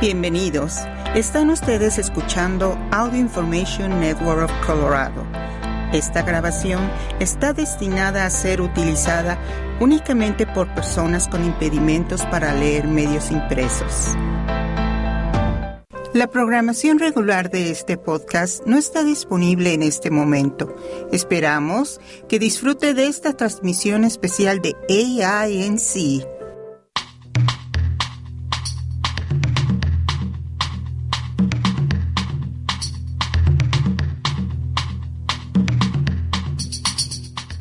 Bienvenidos. Están ustedes escuchando Audio Information Network of Colorado. Esta grabación está destinada a ser utilizada únicamente por personas con impedimentos para leer medios impresos. La programación regular de este podcast no está disponible en este momento. Esperamos que disfrute de esta transmisión especial de AINC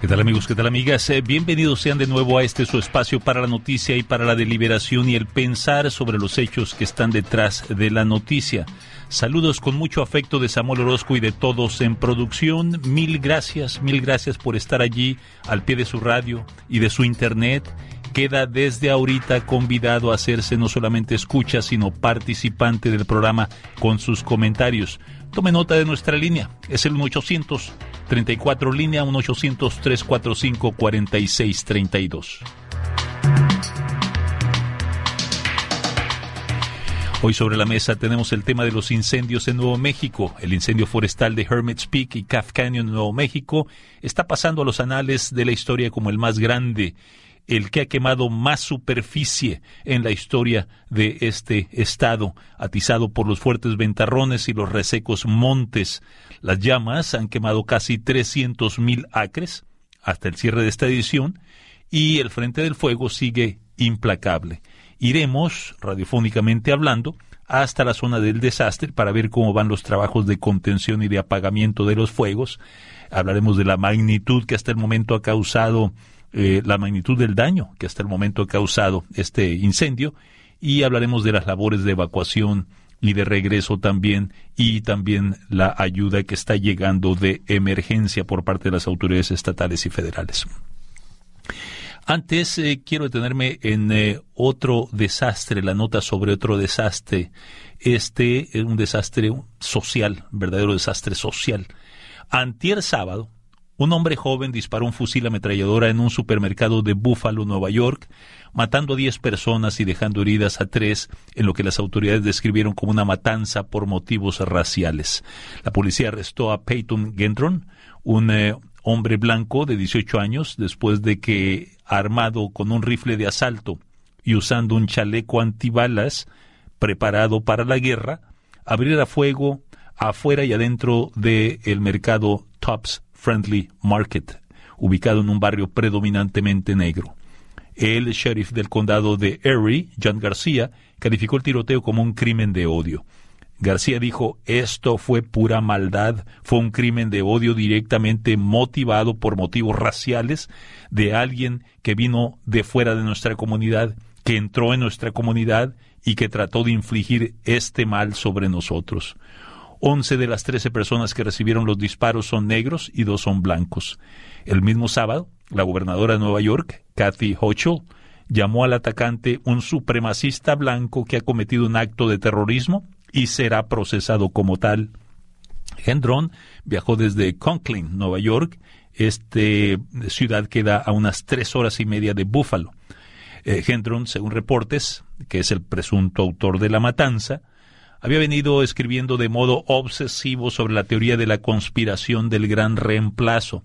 ¿Qué tal amigos? ¿Qué tal amigas? Eh, bienvenidos sean de nuevo a este su espacio para la noticia y para la deliberación y el pensar sobre los hechos que están detrás de la noticia. Saludos con mucho afecto de Samuel Orozco y de todos en producción. Mil gracias, mil gracias por estar allí al pie de su radio y de su internet queda desde ahorita convidado a hacerse no solamente escucha, sino participante del programa con sus comentarios. Tome nota de nuestra línea, es el 1800 34 línea 1800 345 4632. Hoy sobre la mesa tenemos el tema de los incendios en Nuevo México. El incendio forestal de Hermit's Peak y Calf Canyon en Nuevo México está pasando a los anales de la historia como el más grande el que ha quemado más superficie en la historia de este estado, atizado por los fuertes ventarrones y los resecos montes. Las llamas han quemado casi 300 mil acres hasta el cierre de esta edición y el frente del fuego sigue implacable. Iremos, radiofónicamente hablando, hasta la zona del desastre para ver cómo van los trabajos de contención y de apagamiento de los fuegos. Hablaremos de la magnitud que hasta el momento ha causado eh, la magnitud del daño que hasta el momento ha causado este incendio y hablaremos de las labores de evacuación y de regreso también y también la ayuda que está llegando de emergencia por parte de las autoridades estatales y federales. Antes eh, quiero detenerme en eh, otro desastre, la nota sobre otro desastre. Este es un desastre social, verdadero desastre social. Antier sábado, un hombre joven disparó un fusil ametralladora en un supermercado de Buffalo, Nueva York, matando a 10 personas y dejando heridas a tres en lo que las autoridades describieron como una matanza por motivos raciales. La policía arrestó a Peyton Gendron, un eh, hombre blanco de 18 años, después de que, armado con un rifle de asalto y usando un chaleco antibalas preparado para la guerra, abriera fuego afuera y adentro del mercado Tops Friendly Market, ubicado en un barrio predominantemente negro. El sheriff del condado de Erie, John García, calificó el tiroteo como un crimen de odio. García dijo, esto fue pura maldad, fue un crimen de odio directamente motivado por motivos raciales de alguien que vino de fuera de nuestra comunidad, que entró en nuestra comunidad y que trató de infligir este mal sobre nosotros. Once de las trece personas que recibieron los disparos son negros y dos son blancos. El mismo sábado, la gobernadora de Nueva York, Kathy Hochul, llamó al atacante un supremacista blanco que ha cometido un acto de terrorismo y será procesado como tal. Gendron viajó desde Conklin, Nueva York. Esta ciudad queda a unas tres horas y media de Buffalo. Eh, Gendron, según reportes, que es el presunto autor de la matanza, había venido escribiendo de modo obsesivo sobre la teoría de la conspiración del gran reemplazo.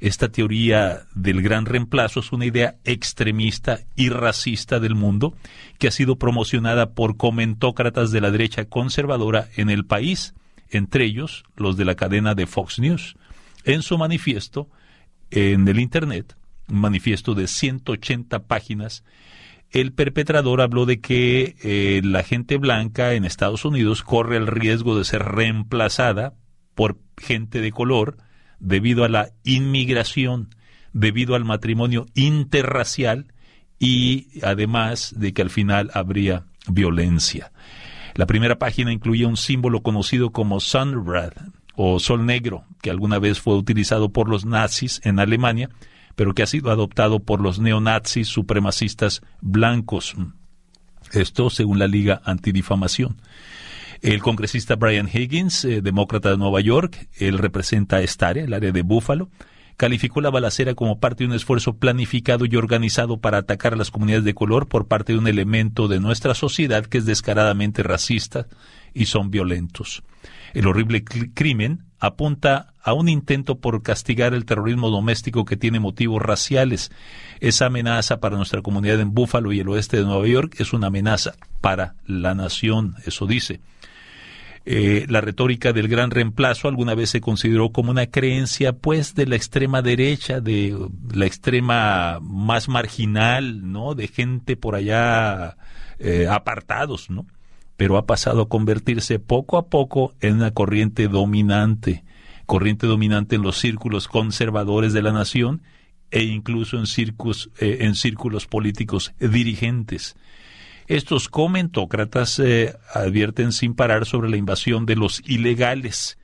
Esta teoría del gran reemplazo es una idea extremista y racista del mundo que ha sido promocionada por comentócratas de la derecha conservadora en el país, entre ellos los de la cadena de Fox News. En su manifiesto en el Internet, un manifiesto de 180 páginas, el perpetrador habló de que eh, la gente blanca en Estados Unidos corre el riesgo de ser reemplazada por gente de color debido a la inmigración, debido al matrimonio interracial y además de que al final habría violencia. La primera página incluía un símbolo conocido como Sunrad o Sol Negro que alguna vez fue utilizado por los nazis en Alemania, pero que ha sido adoptado por los neonazis supremacistas blancos. Esto según la Liga Antidifamación. El congresista Brian Higgins, eh, demócrata de Nueva York, él representa esta área, el área de Buffalo, calificó la balacera como parte de un esfuerzo planificado y organizado para atacar a las comunidades de color por parte de un elemento de nuestra sociedad que es descaradamente racista y son violentos. El horrible crimen apunta a un intento por castigar el terrorismo doméstico que tiene motivos raciales. Esa amenaza para nuestra comunidad en Búfalo y el oeste de Nueva York es una amenaza para la nación, eso dice. Eh, la retórica del gran reemplazo alguna vez se consideró como una creencia pues de la extrema derecha, de la extrema más marginal, ¿no? De gente por allá eh, apartados, ¿no? Pero ha pasado a convertirse poco a poco en una corriente dominante, corriente dominante en los círculos conservadores de la nación e incluso en, eh, en círculos políticos dirigentes. Estos comentócratas eh, advierten sin parar sobre la invasión de los ilegales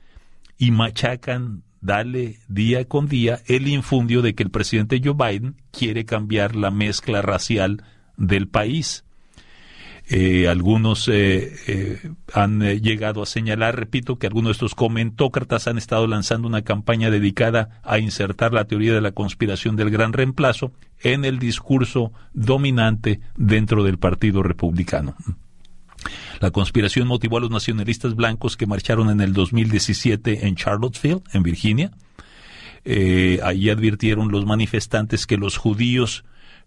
y machacan, dale día con día, el infundio de que el presidente Joe Biden quiere cambiar la mezcla racial del país. Eh, algunos eh, eh, han llegado a señalar, repito, que algunos de estos comentócratas han estado lanzando una campaña dedicada a insertar la teoría de la conspiración del gran reemplazo en el discurso dominante dentro del Partido Republicano. La conspiración motivó a los nacionalistas blancos que marcharon en el 2017 en Charlottesville, en Virginia. allí advirtieron los manifestantes que los judíos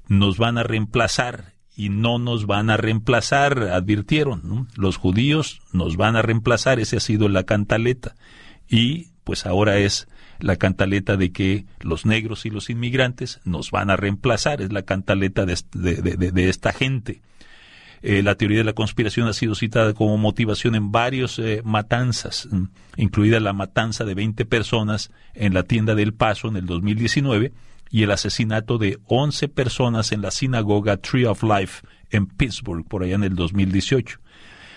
nos van a reemplazar y no nos van a reemplazar, advirtieron. Los judíos nos van a reemplazar, esa ha sido la cantaleta. Y pues ahora es la cantaleta de que los negros y los inmigrantes nos van a reemplazar, es la cantaleta de, de, esta gente. Eh, la teoría de la conspiración ha sido citada como motivación en varios eh, matanzas, incluida la matanza de 20 personas en la tienda del Paso en el 2019 y el asesinato de 11 personas en la sinagoga Tree of Life en Pittsburgh, por allá en el 2018.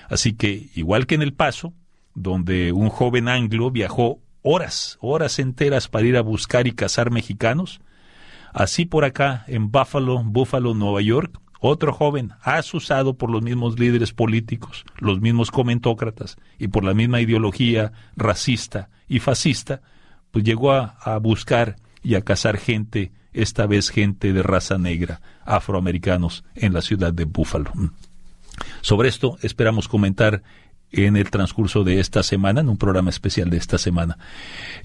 Así que, igual que en El Paso, donde un joven anglo viajó horas, horas enteras para ir a buscar y cazar mexicanos, así por acá, en Buffalo, Buffalo, Nueva York, otro joven, asusado por los mismos líderes políticos, los mismos comentócratas y por la misma ideología racista y fascista, pues llegó a, a buscar y a cazar gente, esta vez gente de raza negra, afroamericanos, en la ciudad de Búfalo. Mm. Sobre esto esperamos comentar en el transcurso de esta semana, en un programa especial de esta semana.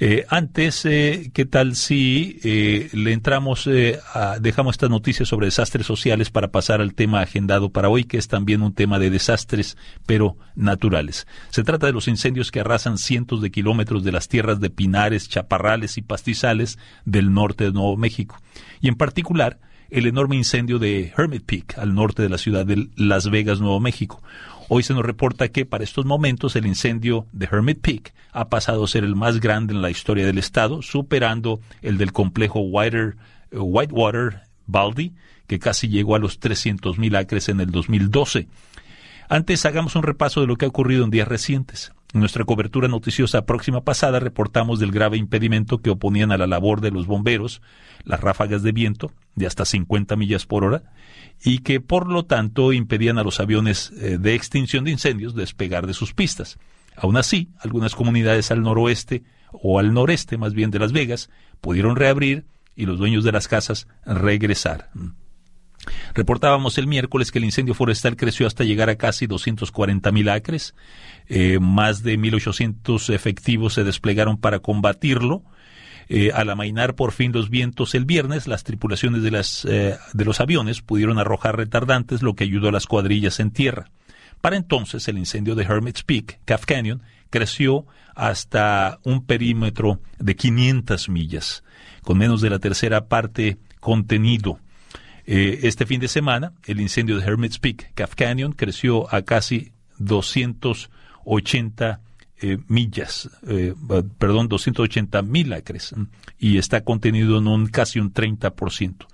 Eh, antes, eh, ¿qué tal si eh, le entramos, a, dejamos estas noticias sobre desastres sociales para pasar al tema agendado para hoy, que es también un tema de desastres, pero naturales? Se trata de los incendios que arrasan cientos de kilómetros de las tierras de pinares, chaparrales y pastizales del norte de Nuevo México. Y en particular, el enorme incendio de Hermit Peak, al norte de la ciudad de Las Vegas, Nuevo México. Hoy se nos reporta que para estos momentos el incendio de Hermit Peak ha pasado a ser el más grande en la historia del estado, superando el del complejo Whitewater, Whitewater Baldy, que casi llegó a los 300.000 acres en el 2012. Antes hagamos un repaso de lo que ha ocurrido en días recientes. En nuestra cobertura noticiosa próxima pasada reportamos del grave impedimento que oponían a la labor de los bomberos las ráfagas de viento de hasta 50 millas por hora y que por lo tanto impedían a los aviones eh, de extinción de incendios despegar de sus pistas. Aún así, algunas comunidades al noroeste o al noreste más bien de Las Vegas pudieron reabrir y los dueños de las casas regresar. Reportábamos el miércoles que el incendio forestal creció hasta llegar a casi 240 mil acres. Eh, más de 1.800 efectivos se desplegaron para combatirlo eh, al amainar por fin los vientos el viernes, las tripulaciones de, las, eh, de los aviones pudieron arrojar retardantes, lo que ayudó a las cuadrillas en tierra. Para entonces, el incendio de Hermit's Peak, Calf Canyon, creció hasta un perímetro de 500 millas, con menos de la tercera parte contenido. Eh, este fin de semana, el incendio de Hermit's Peak, Calf Canyon, creció a casi 280 eh, millas, eh, perdón, 280 mil acres y está contenido en un casi un 30%.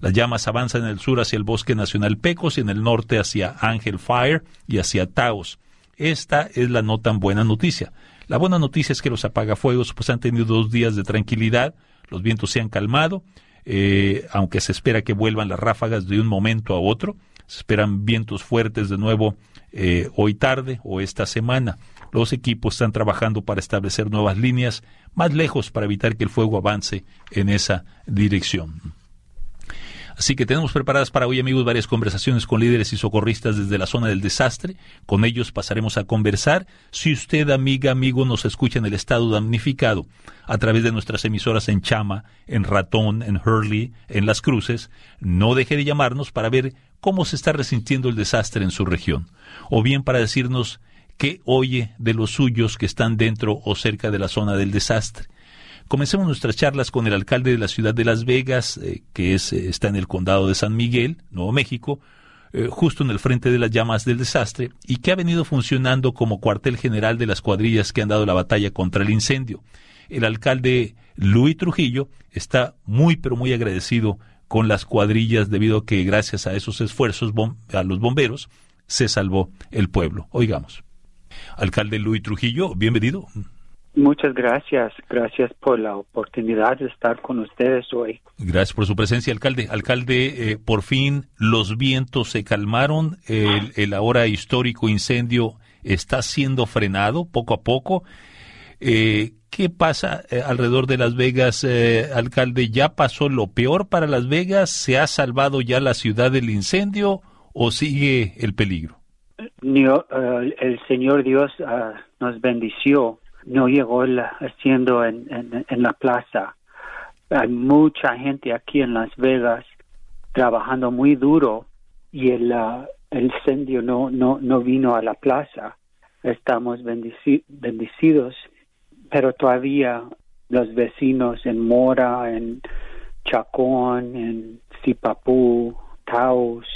Las llamas avanzan en el sur hacia el Bosque Nacional Pecos y en el norte hacia Ángel Fire y hacia Taos. Esta es la no tan buena noticia. La buena noticia es que los apagafuegos pues han tenido dos días de tranquilidad, los vientos se han calmado, eh, aunque se espera que vuelvan las ráfagas de un momento a otro, se esperan vientos fuertes de nuevo hoy tarde o esta semana. Los equipos están trabajando para establecer nuevas líneas más lejos para evitar que el fuego avance en esa dirección. Así que tenemos preparadas para hoy, amigos, varias conversaciones con líderes y socorristas desde la zona del desastre. Con ellos pasaremos a conversar. Si usted, amiga, amigo, nos escucha en el estado damnificado a través de nuestras emisoras en Chama, en Ratón, en Hurley, en Las Cruces, no deje de llamarnos para ver cómo se está resintiendo el desastre en su región. O bien para decirnos qué oye de los suyos que están dentro o cerca de la zona del desastre. Comencemos nuestras charlas con el alcalde de la ciudad de Las Vegas, eh, que eh, está en el condado de San Miguel, Nuevo México, eh, justo en el frente de las llamas del desastre, y que ha venido funcionando como cuartel general de las cuadrillas que han dado la batalla contra el incendio. El alcalde Luis Trujillo está muy pero muy agradecido con las cuadrillas debido a que gracias a esos esfuerzos a los bomberos se salvó el pueblo. Oigamos. Alcalde Luis Trujillo, bienvenido. Muchas gracias, gracias por la oportunidad de estar con ustedes hoy. Gracias por su presencia, alcalde. Alcalde, eh, por fin los vientos se calmaron, el, ahora histórico incendio está siendo frenado poco a poco. Eh, ¿Qué pasa eh, alrededor de Las Vegas, alcalde? ¿Ya pasó lo peor para Las Vegas? ¿Se ha salvado ya la ciudad del incendio o sigue el peligro? El Señor Dios ah, nos bendició no llegó haciendo en, en, la plaza. Hay mucha gente aquí en Las Vegas trabajando muy duro y el, uh, el incendio no, no, no vino a la plaza. Estamos bendecidos, pero todavía los vecinos en Mora, en Chacón, en Zipapú, Taos,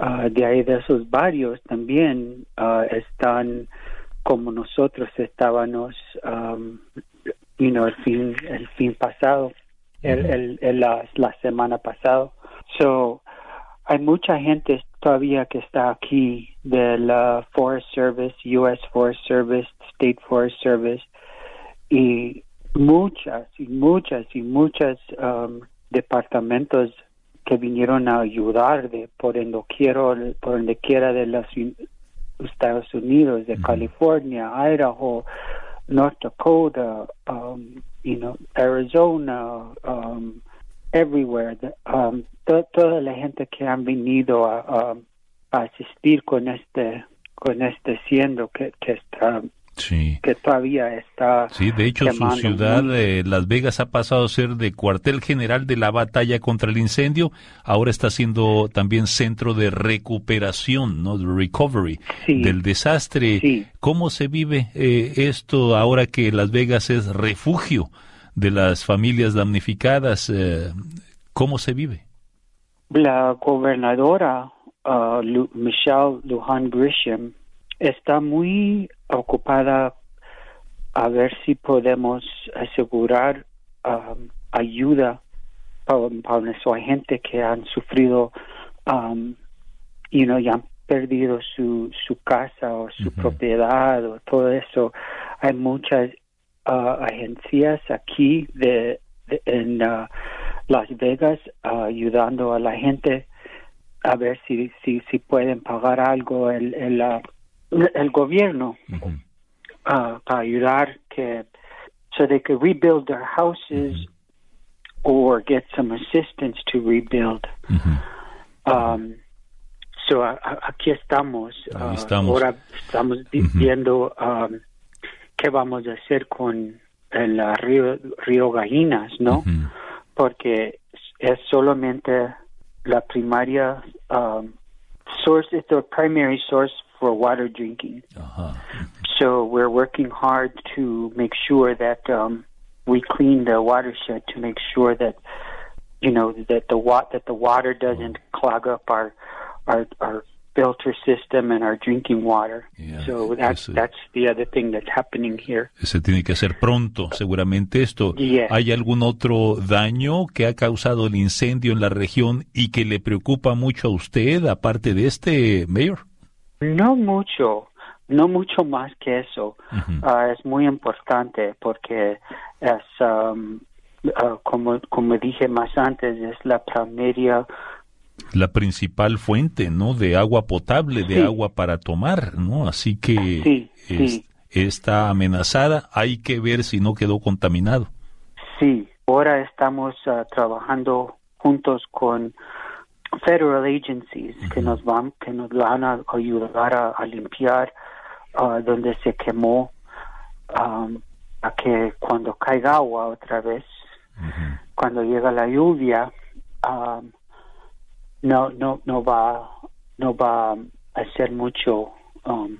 uh, de ahí de esos barrios también uh, están como nosotros estábamos um, you know, el fin el fin pasado el, el, la, la, semana pasada so hay mucha gente todavía que está aquí del Forest Service US Forest Service State Forest Service y muchas y muchas y muchas um, departamentos que vinieron a ayudar de por donde quiero por donde quiera de las Estados Unidos, de California, Idaho, North Dakota, um, you know, Arizona, um, everywhere. Um, toda la gente que han venido a, a, asistir con este con este siendo que, que está Sí. Que todavía está. Sí, de hecho, su ciudad, de Las Vegas, ha pasado a ser de cuartel general de la batalla contra el incendio. Ahora está siendo también centro de recuperación, ¿no? De recovery del desastre. ¿Cómo se vive eh, esto ahora que Las Vegas es refugio de las familias damnificadas? Eh, ¿Cómo se vive? La gobernadora uh, Michelle Lujan Grisham está muy ocupada a ver si podemos asegurar um, ayuda para, nuestra gente que han sufrido um, y no han perdido su, su casa o su propiedad o todo eso. Hay muchas uh, agencias aquí de, en uh, Las Vegas uh, ayudando a la gente a ver si si, si pueden pagar algo el, el, el gobierno uh, para ayudar que so they could rebuild their houses or get some assistance to rebuild. Um, so aquí estamos. Uh, estamos. Ahora estamos viendo um, qué vamos a hacer con el río, río Gallinas, ¿no? Porque es solamente la primaria um, source, it's the primary source for water drinking. Uh-huh. So we're working hard to make sure that um, we clean the watershed to make sure that you know that the wa- that the water doesn't clog up our our our filter system and our drinking water. Yeah, so that's ese, that's the other thing that's happening here. Se tiene que hacer pronto, seguramente esto. Yeah. ¿Hay algún otro daño que ha causado el incendio en la región y que le preocupa mucho a usted, aparte de este, Mayor? No mucho, no mucho más que eso. Ah, es muy importante porque es, um, ah, como, como dije más antes, es la primera la principal fuente, ¿no? De agua potable, de agua para tomar, ¿no? Así que está amenazada. Hay que ver si no quedó contaminado. Sí, ahora estamos ah, trabajando juntos con federal agencies que nos van que nos van a ayudar a, limpiar uh, donde se quemó um, a que cuando caiga agua otra vez cuando llega la lluvia um, no no no va no va a hacer mucho um,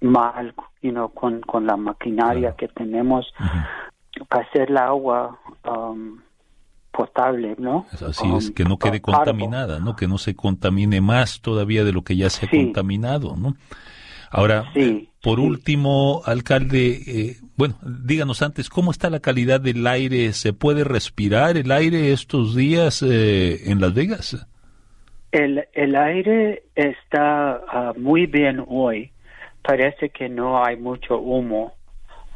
mal you know, con, con la maquinaria que tenemos para hacer la agua um, potable, ¿no? Así es, que no quede contaminada, ¿no? Que no se contamine más todavía de lo que ya se ha contaminado, ¿no? Ahora, eh, por último, alcalde, eh, bueno, díganos antes, ¿cómo está la calidad del aire? ¿Se puede respirar el aire estos días eh, en Las Vegas? El, el aire está ah, muy bien hoy. Parece que no hay mucho humo.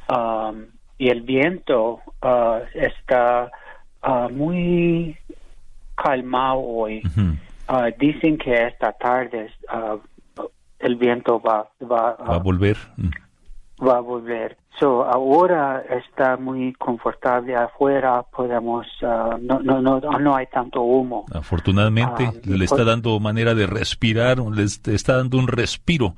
Um, y el viento ah, está uh, muy calmado hoy. Uh, dicen que esta tarde uh, el viento va, va, va a volver. Mm. Va a volver. So, ahora está muy confortable afuera, podemos, no, no, no, no hay tanto humo. Afortunadamente le está dando manera de respirar, le está dando un respiro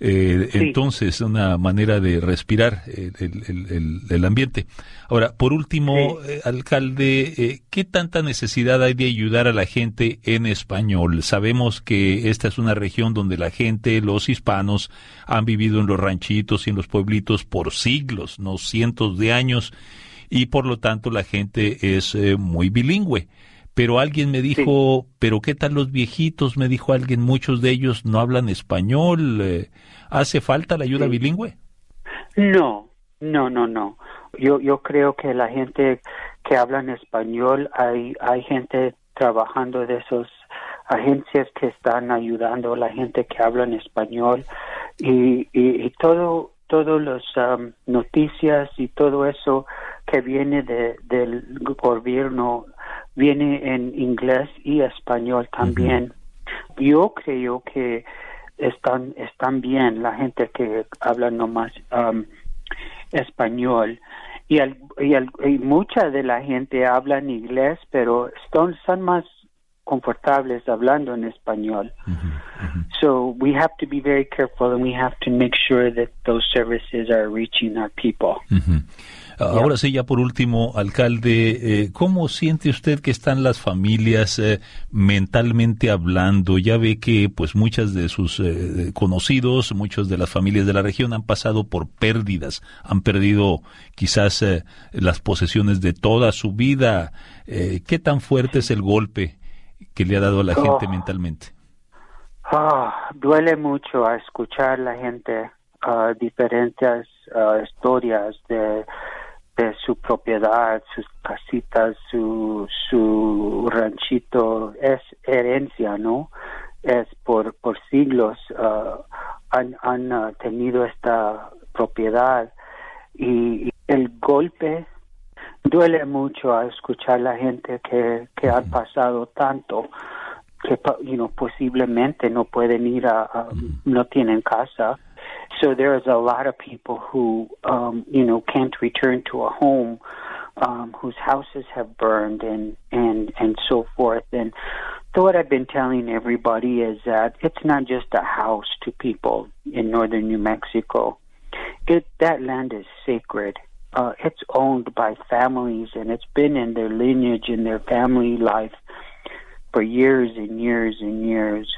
eh, entonces, una manera de respirar el, ambiente. Ahora, por último, eh, alcalde, eh, ¿qué tanta necesidad hay de ayudar a la gente en español? Sabemos que esta es una región donde la gente, los hispanos, han vivido en los ranchitos y en los pueblitos por siglos, no cientos de años, y por lo tanto la gente es muy bilingüe pero alguien me dijo, pero ¿qué tal los viejitos? Me dijo alguien, muchos de ellos no hablan español. Eh, ¿Hace falta la ayuda bilingüe? No, no, no, no. Yo, yo creo que la gente que habla en español, hay, hay gente trabajando de esos agencias que están ayudando a la gente que habla en español y, y, todo todos los um, noticias y todo eso que viene de, del gobierno viene en inglés y español también. Yo creo que están, están bien la gente que habla nomás um, español. Y, y, mucha de la gente habla en inglés, pero son más confortables hablando en español. So we have to be very careful and we have to make sure that those services are reaching our people. Ahora sí, ya por último, alcalde, eh, ¿cómo siente usted que están las familias eh, mentalmente hablando? Ya ve que pues muchas de sus eh, conocidos, muchas de las familias de la región han pasado por pérdidas, han perdido quizás las posesiones de toda su vida. ¿Qué tan fuerte es el golpe que le ha dado a la gente oh. mentalmente? Ah, duele mucho a escuchar la gente uh, diferentes historias de de su propiedad, sus casitas, su, su ranchito, es herencia, ¿no? Es por, por siglos uh, han, han uh, tenido esta propiedad y, el golpe duele mucho a escuchar la gente que, que han pasado tanto que you know, posiblemente no pueden ir a no tienen casa So there's a lot of people who, um, you know, can't return to a home, um, whose houses have burned and, and, and so forth. And so what I've been telling everybody is that it's not just a house to people in northern New Mexico. It, that land is sacred. Uh, it's owned by families and it's been in their lineage in their family life for years and years and years.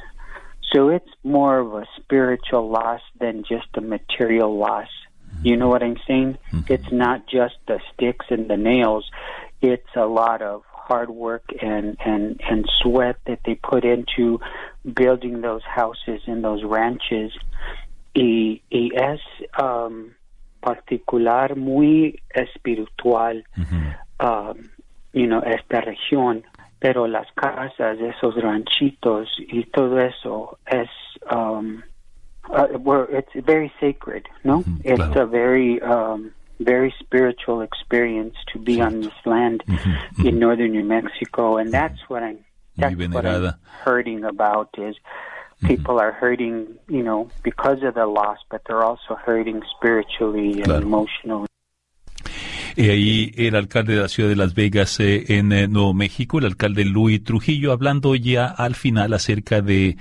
So it's more of a spiritual loss than just a material loss. You know what I'm saying? Mm-hmm. It's not just the sticks and the nails. It's a lot of hard work and, and, and sweat that they put into building those houses and those ranches. Y, y es um, particular, muy espiritual, mm-hmm. um, you know, esta región pero las casas, esos ranchitos y todo eso es um, uh, where it's very sacred. No, Mhm, it's claro. a very um, very spiritual experience to be on this land Ujú, in northern New Mexico, and that's what I'm that's what I'm hurting about is people are hurting, you know, because of the loss, but they're also hurting spiritually and Claro. emotionally. Y ahí el alcalde de la ciudad de Las Vegas eh, en eh, Nuevo México, el alcalde Luis Trujillo, hablando ya al final acerca de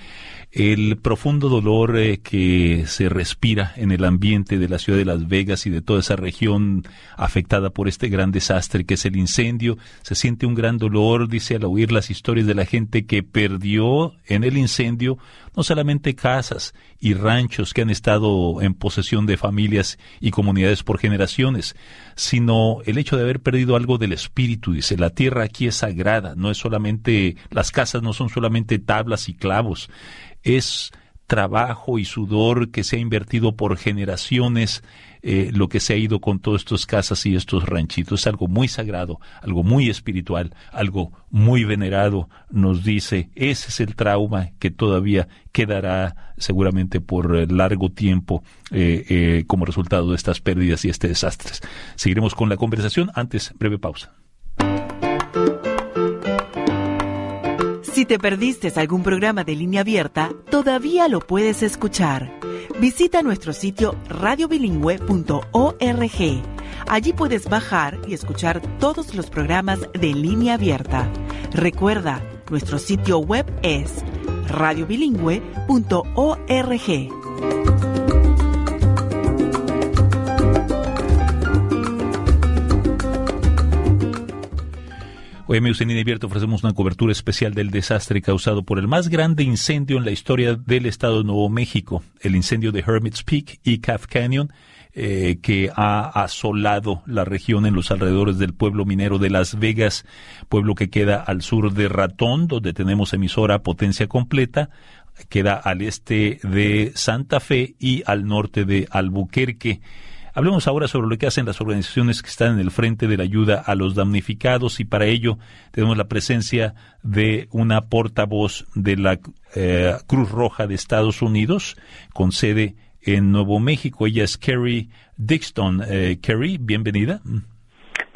el profundo dolor eh, que se respira en el ambiente de la ciudad de Las Vegas y de toda esa región afectada por este gran desastre que es el incendio. Se siente un gran dolor, dice al oír las historias de la gente que perdió en el incendio no solamente casas y ranchos que han estado en posesión de familias y comunidades por generaciones, sino el hecho de haber perdido algo del espíritu. Dice, la tierra aquí es sagrada, no es solamente, las casas no son solamente tablas y clavos, es trabajo y sudor que se ha invertido por generaciones, eh, lo que se ha ido con todas estas casas y estos ranchitos. Es algo muy sagrado, algo muy espiritual, algo muy venerado, nos dice. Ese es el trauma que todavía quedará seguramente por eh, largo tiempo eh, como resultado de estas pérdidas y este desastres. Seguiremos con la conversación. Antes, breve pausa. Si te perdiste algún programa de línea abierta, todavía lo puedes escuchar. Visita nuestro sitio radiobilingüe.org. Allí puedes bajar y escuchar todos los programas de línea abierta. Recuerda, nuestro sitio web es radiobilingüe.org. En Usted Abierto ofrecemos una cobertura especial del desastre causado por el más grande incendio en la historia del estado de Nuevo México, el incendio de Hermit's Peak y Calf Canyon, eh, que ha asolado la región en los alrededores del pueblo minero de Las Vegas, pueblo que queda al sur de Ratón, donde tenemos emisora potencia completa, queda al este de Santa Fe y al norte de Albuquerque. Hablemos ahora sobre lo que hacen las organizaciones que están en el frente de la ayuda a los damnificados y para ello tenemos la presencia de una portavoz de la eh, Cruz Roja de Estados Unidos con sede en Nuevo México. Ella es Kerry Dixon. Eh, Kerry, bienvenida.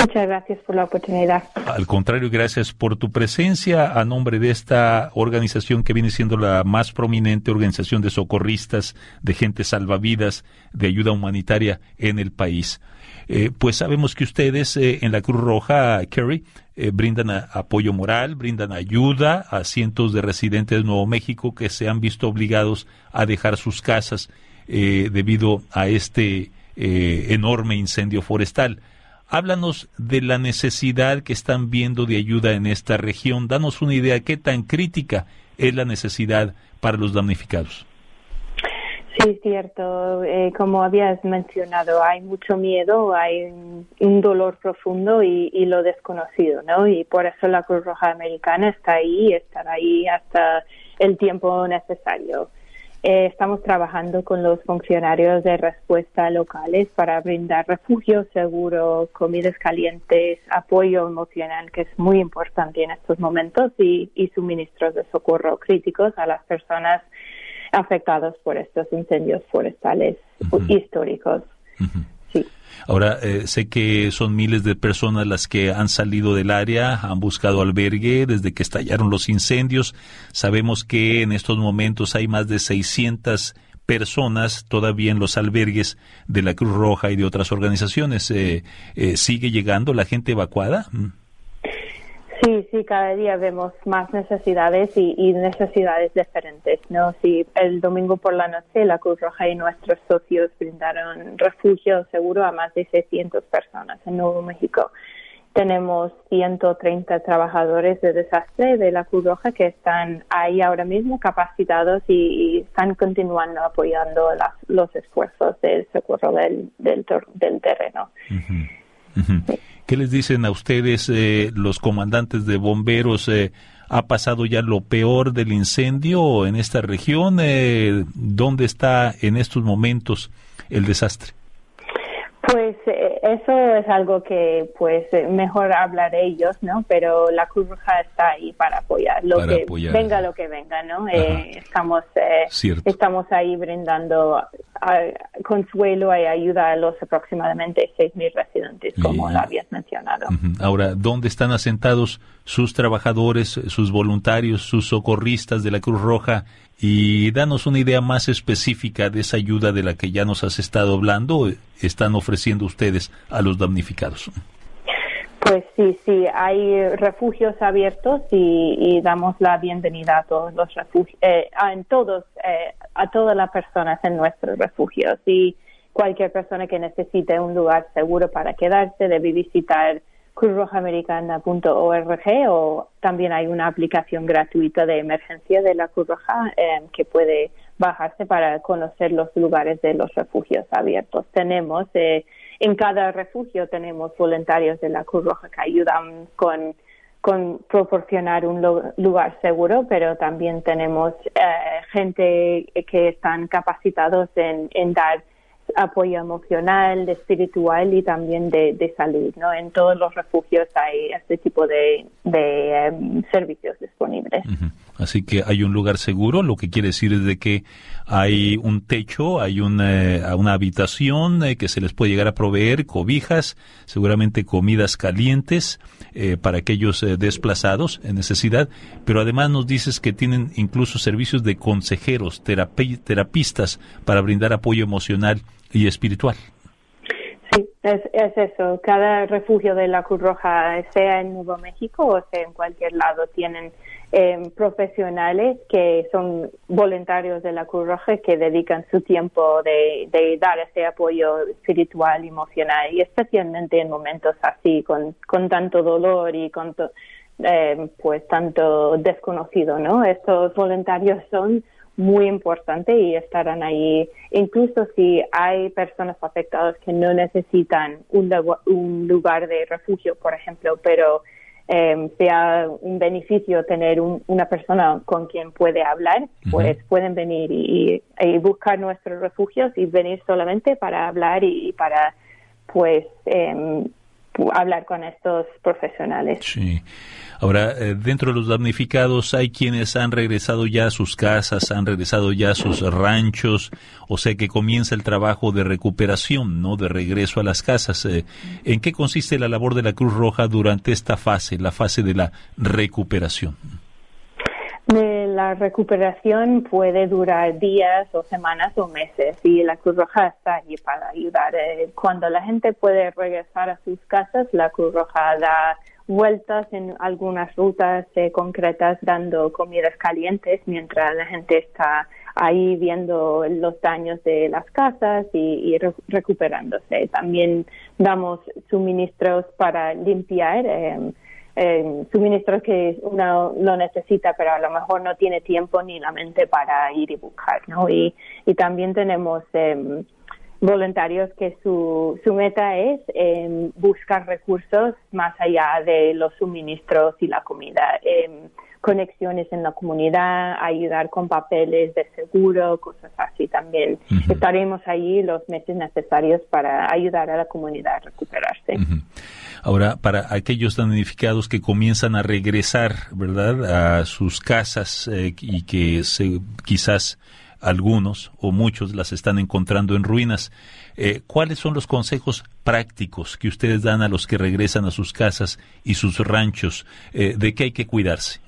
Muchas gracias por la oportunidad. Al contrario, gracias por tu presencia a nombre de esta organización que viene siendo la más prominente organización de socorristas, de gente salvavidas, de ayuda humanitaria en el país. Eh, pues sabemos que ustedes eh, en la Cruz Roja, Kerry, eh, brindan apoyo moral, brindan ayuda a cientos de residentes de Nuevo México que se han visto obligados a dejar sus casas debido a este enorme incendio forestal. Háblanos de la necesidad que están viendo de ayuda en esta región. Danos una idea qué tan crítica es la necesidad para los damnificados. Sí, es cierto. Eh, como habías mencionado, hay mucho miedo, hay un, dolor profundo y, y lo desconocido, ¿no? Y por eso la Cruz Roja Americana está ahí estará ahí hasta el tiempo necesario. Eh, estamos trabajando con los funcionarios de respuesta locales para brindar refugio seguro, comidas calientes, apoyo emocional, que es muy importante en estos momentos, y, y suministros de socorro críticos a las personas afectadas por estos incendios forestales históricos. Ahora, eh, sé que son miles de personas las que han salido del área, han buscado albergue desde que estallaron los incendios. Sabemos que en estos momentos hay más de 600 personas todavía en los albergues de la Cruz Roja y de otras organizaciones. Eh, eh, ¿Sigue llegando la gente evacuada? Mm. Sí, cada día vemos más necesidades y, necesidades diferentes, ¿no? Sí, el domingo por la noche la Cruz Roja y nuestros socios brindaron refugio seguro a más de 600 personas en Nuevo México. Tenemos 130 trabajadores de desastre de la Cruz Roja que están ahí ahora mismo capacitados y, están continuando apoyando las- los esfuerzos del socorro del, del, terreno. ¿Qué les dicen a ustedes eh, los comandantes de bomberos? Eh, ¿Ha pasado ya lo peor del incendio en esta región? Eh, ¿Dónde está en estos momentos el desastre? Eh, eso es algo que pues mejor hablar ellos, ¿no? Pero la Cruz Roja está ahí para apoyar, lo que venga lo que venga, ¿no? Eh, estamos eh, estamos ahí brindando consuelo y ayuda a los aproximadamente 6.000 residentes, como lo habías mencionado. Ahora, ¿dónde están asentados sus trabajadores, sus voluntarios, sus socorristas de la Cruz Roja? Y danos una idea más específica de esa ayuda de la que ya nos has estado hablando, están ofreciendo ustedes a los damnificados. Pues sí, sí, hay refugios abiertos y, damos la bienvenida a todos los refugios, eh, a, en todos, eh, a todas las personas en nuestros refugios y cualquier persona que necesite un lugar seguro para quedarse debe visitar cruzrojamericana.org o también hay una aplicación gratuita de emergencia de la Cruz Roja eh, que puede bajarse para conocer los lugares de los refugios abiertos. Tenemos en cada refugio tenemos voluntarios de la Cruz Roja que ayudan con, con proporcionar un lugar seguro, pero también tenemos eh, gente que están capacitados en, en dar apoyo emocional, espiritual y también de, salud. ¿no? En todos los refugios hay este tipo de, em, servicios disponibles. Así que hay un lugar seguro, lo que quiere decir es de que hay un techo, hay una, una habitación eh, que se les puede llegar a proveer, cobijas, seguramente comidas calientes eh, para aquellos eh, desplazados en necesidad, pero además nos dices que tienen incluso servicios de consejeros, terapistas para brindar apoyo emocional y espiritual. Sí, es, es, eso. Cada refugio de la Cruz Roja, sea en Nuevo México o sea en cualquier lado, tienen eh, profesionales que son voluntarios de la Cruz Roja que dedican su tiempo de, dar ese apoyo espiritual, emocional y especialmente en momentos así, con, con tanto dolor y con eh, pues tanto desconocido, ¿no? Estos voluntarios son muy importantes y estarán ahí, incluso si hay personas afectadas que no necesitan un, un lugar de refugio, por ejemplo, pero eh, sea un beneficio tener una persona con quien puede hablar, pues pueden venir y, buscar nuestros refugios y venir solamente para hablar y, para pues eh, hablar con estos profesionales. Sí. Ahora, eh, dentro de los damnificados hay quienes han regresado ya a sus casas, han regresado ya a sus ranchos, o sea que comienza el trabajo de recuperación, ¿no? De regreso a las casas. Eh, ¿En qué consiste la labor de la Cruz Roja durante esta fase, la fase de la recuperación? La recuperación puede durar días o semanas o meses y la Cruz Roja está allí para ayudar. Eh, cuando la gente puede regresar a sus casas, la Cruz Roja da vueltas en algunas rutas eh, concretas dando comidas calientes mientras la gente está ahí viendo los daños de las casas y, recuperándose. También damos suministros para limpiar. Eh, suministros que uno lo necesita, pero a lo mejor no tiene tiempo ni la mente para ir y buscar, ¿no? Y, y también tenemos eh, voluntarios que su, su meta es eh, buscar recursos más allá de los suministros y la comida, em, conexiones en la comunidad, ayudar con papeles de seguro, cosas así también. Estaremos ahí los meses necesarios para ayudar a la comunidad a recuperarse. Ahora, para aquellos damnificados que comienzan a regresar, ¿verdad?, a sus casas eh, y que se, quizás algunos o muchos las están encontrando en ruinas. Eh, ¿Cuáles son los consejos prácticos que ustedes dan a los que regresan a sus casas y sus ranchos? Eh, ¿De qué hay que cuidarse?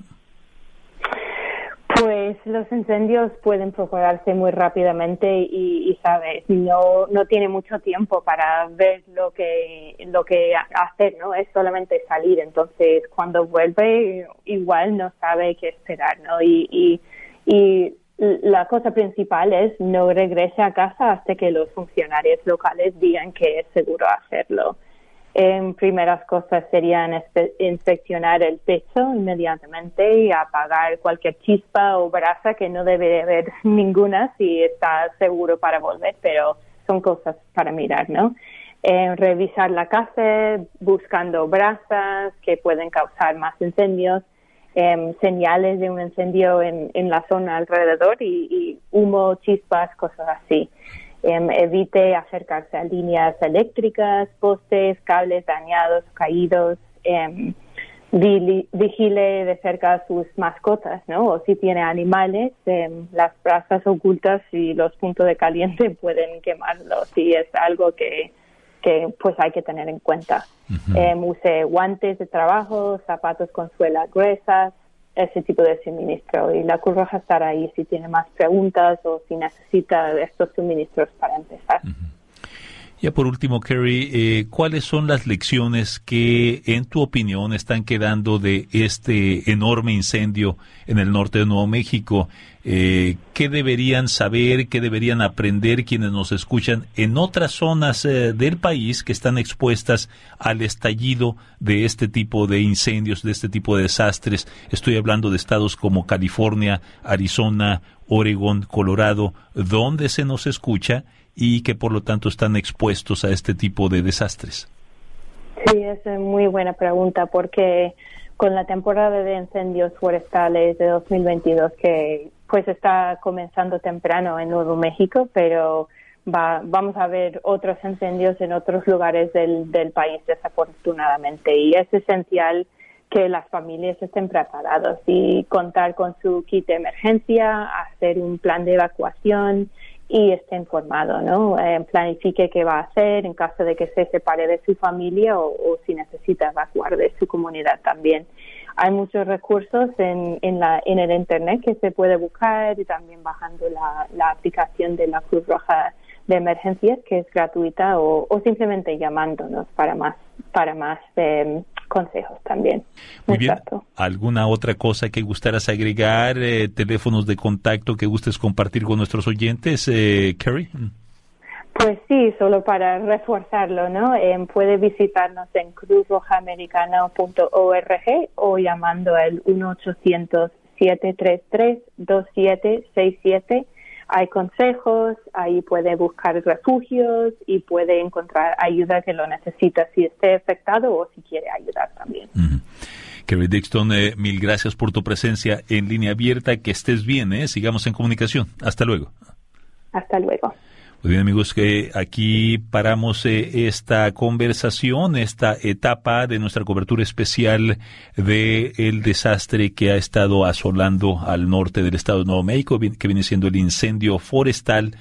Pues los incendios pueden propagarse muy rápidamente y, y, sabes, no no tiene mucho tiempo para ver lo que lo que hacer, ¿no? Es solamente salir. Entonces, cuando vuelve, igual no sabe qué esperar, ¿no? Y, y, y la cosa principal es no regrese a casa hasta que los funcionarios locales digan que es seguro hacerlo. En primeras cosas serían inspeccionar el techo inmediatamente y apagar cualquier chispa o brasa que no debe haber ninguna si está seguro para volver, pero son cosas para mirar, ¿no? revisar la casa buscando brasas que pueden causar más incendios, em, señales de un incendio en, en, la zona alrededor y, y humo, chispas, cosas así. Em, evite acercarse a líneas eléctricas, postes, cables dañados, caídos, em, vigile de cerca sus mascotas, ¿no? O si tiene animales, em, las brasas ocultas y los puntos de caliente pueden quemarlos y es algo que, que pues hay que tener en cuenta. use guantes de trabajo, zapatos con suelas gruesas, ese tipo de suministro y la Cruz Roja estará ahí si tiene más preguntas o si necesita estos suministros para empezar. Ya por último, Kerry, eh, ¿cuáles son las lecciones que, en tu opinión, están quedando de este enorme incendio en el norte de Nuevo México? Eh, ¿Qué deberían saber, qué deberían aprender quienes nos escuchan en otras zonas eh, del país que están expuestas al estallido de este tipo de incendios, de este tipo de desastres? Estoy hablando de estados como California, Arizona, Oregon, Colorado, donde se nos escucha y que por lo tanto están expuestos a este tipo de desastres? Sí, es muy buena pregunta porque con la temporada de incendios forestales de 2022 que pues está comenzando temprano en Nuevo México, pero va, vamos a ver otros incendios en otros lugares del, del país desafortunadamente y es esencial que las familias estén preparadas y contar con su kit de emergencia, hacer un plan de evacuación y esté informado, ¿no? Eh, planifique qué va a hacer en caso de que se separe de su familia o, si necesita evacuar de su comunidad también. Hay muchos recursos en, en, la, en el Internet que se puede buscar y también bajando la, la aplicación de la Cruz Roja de emergencias que es gratuita o, o simplemente llamándonos para más para más eh, consejos también. Muy bien. ¿Alguna otra cosa que gustaras agregar? Eh, ¿Teléfonos de contacto que gustes compartir con nuestros oyentes, eh, Kerry? Pues sí, solo para reforzarlo, ¿no? Eh, puede visitarnos en cruzrojaamericana.org o llamando al 1-800-733-2767 hay consejos, ahí puede buscar refugios y puede encontrar ayuda que lo necesita si esté afectado o si quiere ayudar también. Kevin Dixon, eh, mil gracias por tu presencia en línea abierta. Que estés bien, ¿eh? sigamos en comunicación. Hasta luego. Hasta luego. Muy bien amigos, que aquí paramos eh, esta conversación, esta etapa de nuestra cobertura especial de el desastre que ha estado asolando al norte del estado de Nuevo México, que viene siendo el incendio forestal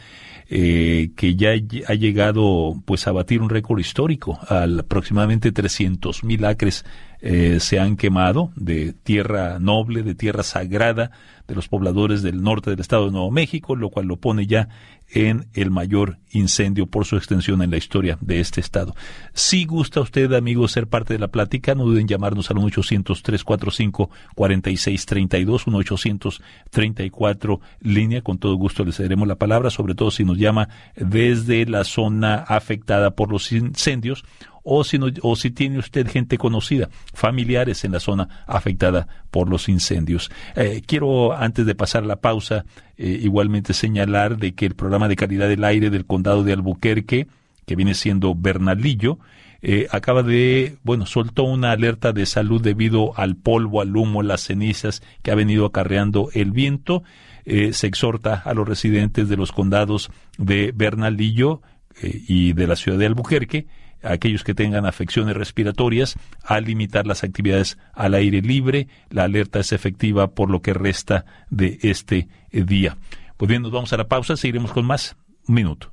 eh, que ya ha llegado pues a batir un récord histórico. Al aproximadamente 300 mil acres eh, se han quemado de tierra noble, de tierra sagrada de los pobladores del norte del estado de Nuevo México, lo cual lo pone ya en el mayor incendio por su extensión en la historia de este estado. Si gusta usted, amigo, ser parte de la plática, no duden llamarnos al 1-800-345-4632, 1-800-34 línea, con todo gusto les daremos la palabra, sobre todo si nos llama desde la zona afectada por los incendios o si, o si tiene usted gente conocida, familiares en la zona afectada por los incendios. Eh, quiero, antes de pasar la pausa, eh, igualmente señalar de que el programa de calidad del aire del condado de Albuquerque, que viene siendo Bernalillo, eh, acaba de, bueno, soltó una alerta de salud debido al polvo, al humo, las cenizas que ha venido acarreando el viento. se exhorta a los residentes de los condados de Bernalillo y de la ciudad de Albuquerque aquellos que tengan afecciones respiratorias a limitar las actividades al aire libre. La alerta es efectiva por lo que resta de este eh, día. Pues bien, nos vamos a la pausa, seguiremos con más. Un minuto.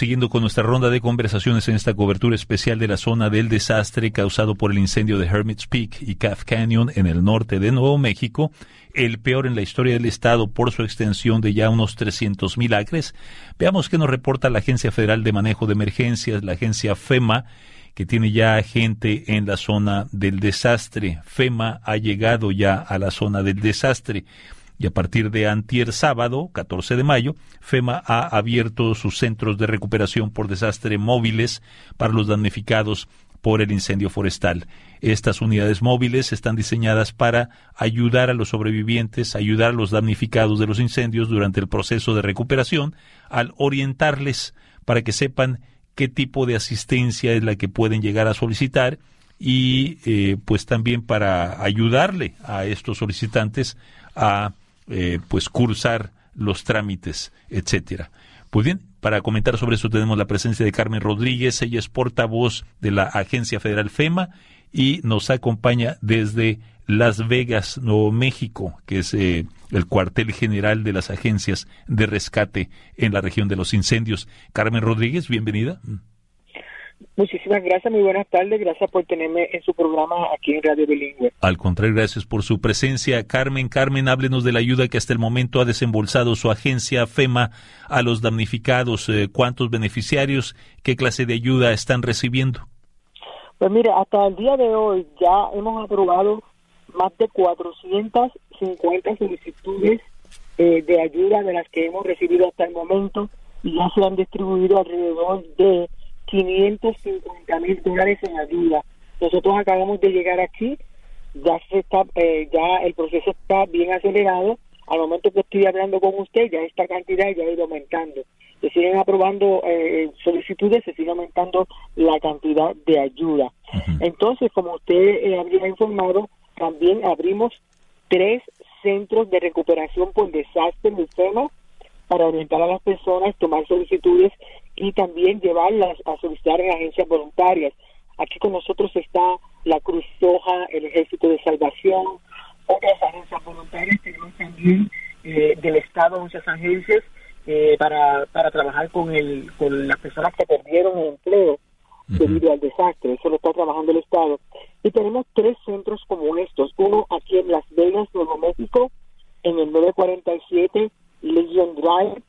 Siguiendo con nuestra ronda de conversaciones en esta cobertura especial de la zona del desastre causado por el incendio de Hermit's Peak y Calf Canyon en el norte de Nuevo México, el peor en la historia del estado por su extensión de ya unos 300 mil acres, veamos qué nos reporta la Agencia Federal de Manejo de Emergencias, la agencia FEMA, que tiene ya gente en la zona del desastre. FEMA ha llegado ya a la zona del desastre y a partir de antier sábado, 14 de mayo, FEMA ha abierto sus centros de recuperación por desastre móviles para los damnificados por el incendio forestal. Estas unidades móviles están diseñadas para ayudar a los sobrevivientes, ayudar a los damnificados de los incendios durante el proceso de recuperación, al orientarles para que sepan qué tipo de asistencia es la que pueden llegar a solicitar y eh, pues también para ayudarle a estos solicitantes a eh, pues cursar los trámites, etcétera. Pues bien, para comentar sobre eso tenemos la presencia de Carmen Rodríguez, ella es portavoz de la Agencia Federal FEMA y nos acompaña desde Las Vegas, Nuevo México, que es eh, el cuartel general de las agencias de rescate en la región de los incendios. Carmen Rodríguez, bienvenida. Muchísimas gracias, muy buenas tardes. Gracias por tenerme en su programa aquí en Radio Bilingüe. Al contrario, gracias por su presencia. Carmen, Carmen, háblenos de la ayuda que hasta el momento ha desembolsado su agencia FEMA a los damnificados. Eh, ¿Cuántos beneficiarios? ¿Qué clase de ayuda están recibiendo? Pues mire, hasta el día de hoy ya hemos aprobado más de 450 solicitudes eh, de ayuda de las que hemos recibido hasta el momento y ya se han distribuido alrededor de 550 mil dólares en ayuda. Nosotros acabamos de llegar aquí, ya se está, eh, ya el proceso está bien acelerado. Al momento que estoy hablando con usted, ya esta cantidad ya ha ido aumentando. Se siguen aprobando eh, solicitudes, se sigue aumentando la cantidad de ayuda. Entonces, como usted eh, había informado, también abrimos tres centros de recuperación por desastre en el tema para orientar a las personas, tomar solicitudes y también llevarlas a solicitar en agencias voluntarias. Aquí con nosotros está la Cruz Roja, el Ejército de Salvación, otras agencias voluntarias, tenemos también eh, del Estado muchas agencias eh, para, para trabajar con, el, con las personas que perdieron el empleo debido al desastre, eso lo está trabajando el Estado. Y tenemos tres centros como estos, uno aquí en Las Vegas, Nuevo México, en el 947 Legion Drive,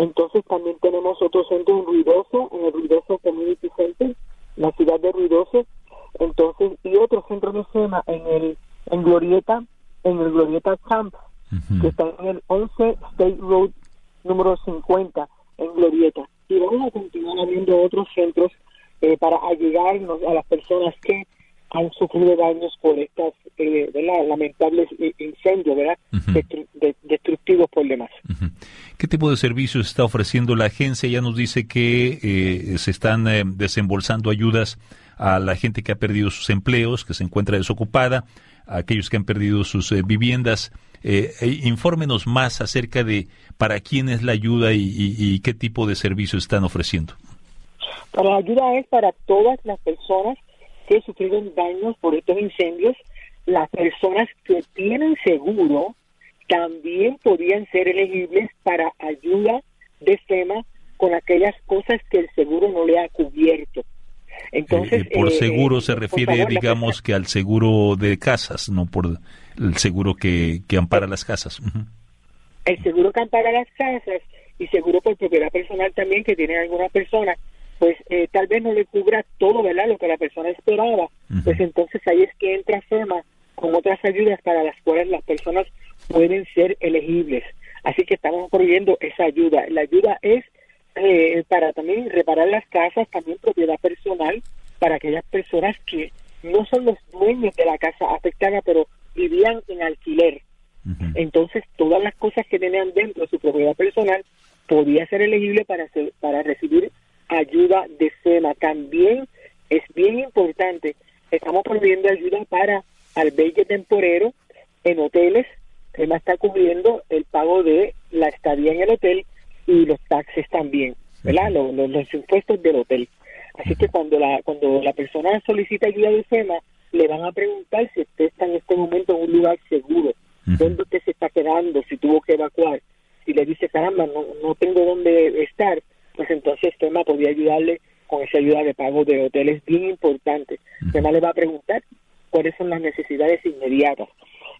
entonces también tenemos otro centro en Ruidoso, en el Ruidoso Community Center, la ciudad de Ruidoso. Entonces, y otro centro de SEMA en el en Glorieta, en el Glorieta Camp, que está en el 11 State Road número 50 en Glorieta. Y vamos a continuar abriendo otros centros eh, para allegarnos a las personas que han sufrido daños por estas eh, lamentables eh, incendios ¿verdad? Por demás. ¿Qué tipo de servicios está ofreciendo la agencia? Ya nos dice que eh, se están eh, desembolsando ayudas a la gente que ha perdido sus empleos, que se encuentra desocupada, a aquellos que han perdido sus viviendas. infórmenos más acerca de para quién es la ayuda y, y qué tipo de servicios están ofreciendo. La ayuda es para todas las personas que sufrieron daños por estos incendios, las personas que tienen seguro también podían ser elegibles para ayuda de FEMA con aquellas cosas que el seguro no le ha cubierto. Entonces, eh, por eh, seguro se refiere, digamos, que al seguro de casas, no por el seguro que, que ampara las casas. El seguro que ampara las casas y seguro por propiedad personal también que tiene alguna persona pues eh, tal vez no le cubra todo, ¿verdad? Lo que la persona esperaba. Pues entonces ahí es que entra FEMA con otras ayudas para las cuales las personas pueden ser elegibles. Así que estamos proveyendo esa ayuda. La ayuda es eh, para también reparar las casas, también propiedad personal para aquellas personas que no son los dueños de la casa afectada, pero vivían en alquiler. Entonces, todas las cosas que tenían dentro de su propiedad personal podía ser elegible para, para recibir ayuda de SEMA. También es bien importante, estamos proveyendo ayuda para albergue temporero en hoteles. Está cubriendo el pago de la estadía en el hotel y los taxes también, ¿verdad? Los, los, impuestos del hotel. Así que cuando la, cuando la persona solicita ayuda de SEMA, le van a preguntar si usted está en este momento en un lugar seguro, dónde usted se está quedando, si tuvo que evacuar. Si le dice, caramba, no, no tengo dónde estar, pues entonces FEMA podía ayudarle con esa ayuda de pago de hoteles bien importante. FEMA le va a preguntar cuáles son las necesidades inmediatas.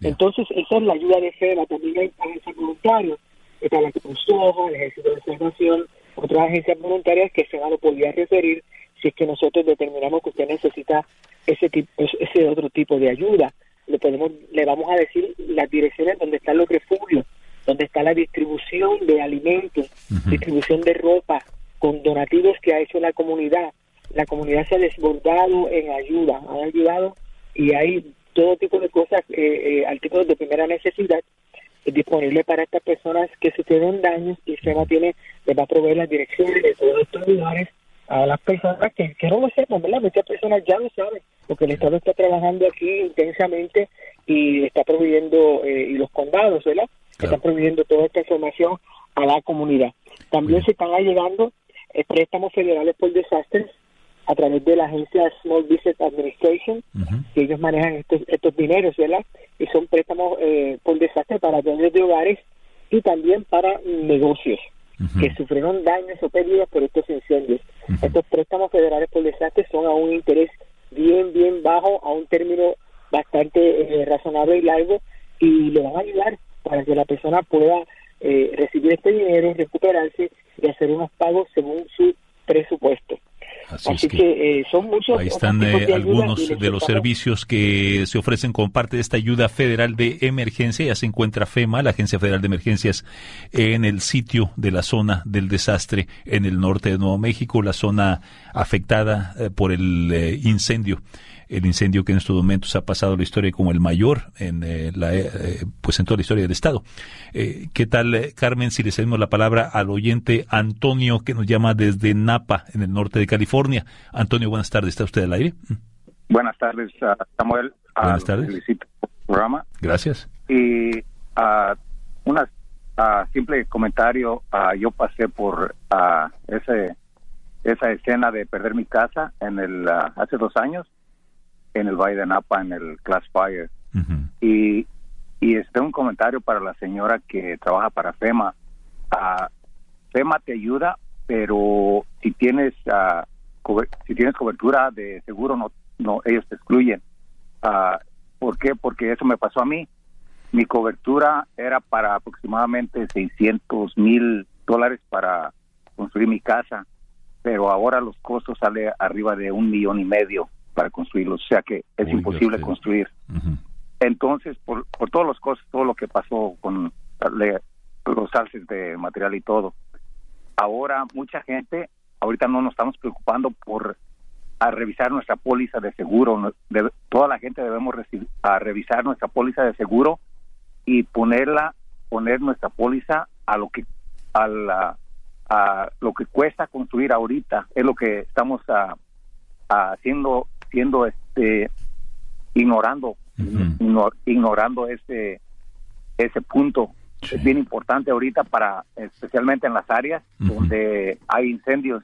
Entonces, esa es la ayuda de FEMA. También hay agencias voluntarias, está la Cruz Roja, el Ejército de Salvación, otras agencias voluntarias que FEMA lo podía referir si es que nosotros determinamos que usted necesita ese tipo, ese otro tipo de ayuda. Le podemos, le vamos a decir las direcciones donde están los refugios, donde está la distribución de alimentos, distribución de ropa, con donativos que ha hecho la comunidad. La comunidad se ha desbordado en ayuda, ha ayudado y hay todo tipo de cosas, eh, eh, artículos de primera necesidad disponibles para estas personas que sufrieron daños y FEMA tiene, les va a proveer las direcciones de todos estos lugares a las personas que, que no lo sepan, ¿verdad? Muchas personas ya lo saben, porque el Estado está trabajando aquí intensamente y está proveyendo, eh, y los condados, ¿verdad? Están proveyendo toda esta información a la comunidad. También se están llegando eh, préstamos federales por desastres a través de la agencia Small Business Administration, que ellos manejan estos, estos dineros, ¿verdad? Y son préstamos eh, por desastre para dueños de hogares y también para negocios que sufrieron daños o pérdidas por estos incendios. Estos préstamos federales por desastre son a un interés bien, bien bajo, a un término bastante eh, razonable y largo, y le van a ayudar para que la persona pueda eh, recibir este dinero, recuperarse y hacer unos pagos según su presupuesto. Así, que, eh, son muchos. Ahí están eh, algunos de los servicios que se ofrecen como parte de esta ayuda federal de emergencia. Ya se encuentra FEMA, la Agencia Federal de Emergencias, en el sitio de la zona del desastre en el norte de Nuevo México, la zona afectada por el incendio el incendio que en estos momentos ha pasado la historia como el mayor en eh, la eh, pues en toda la historia del estado. Eh, ¿Qué tal, Carmen? Si le cedemos la palabra al oyente Antonio que nos llama desde Napa, en el norte de California. Antonio, buenas tardes. ¿Está usted al aire? Buenas tardes, Samuel. Buenas tardes. Felicito por el programa. Gracias. Y uh, una simple comentario. yo pasé por ese esa escena de perder mi casa en el hace dos años en el Valle de Napa, en el Class Fire. Y, y este un comentario para la señora que trabaja para FEMA. Uh, FEMA te ayuda, pero si tienes uh, si tienes cobertura de seguro, no, no ellos te excluyen. Uh, ¿Por qué? Porque eso me pasó a mí. Mi cobertura era para aproximadamente 600 mil dólares para construir mi casa, pero ahora los costos salen arriba de un millón y medio para construirlos, o sea que es imposible construir. Entonces, por, por todos los costos, todo lo que pasó con los alces de material y todo, ahora mucha gente, ahorita no nos estamos preocupando por a revisar nuestra póliza de seguro, de, toda la gente debemos a revisar nuestra póliza de seguro y ponerla, poner nuestra póliza a lo que a, la, a lo que cuesta construir ahorita, es lo que estamos a, haciendo siendo este ignorando ignorando ese ese punto. Es bien importante ahorita para especialmente en las áreas donde hay incendios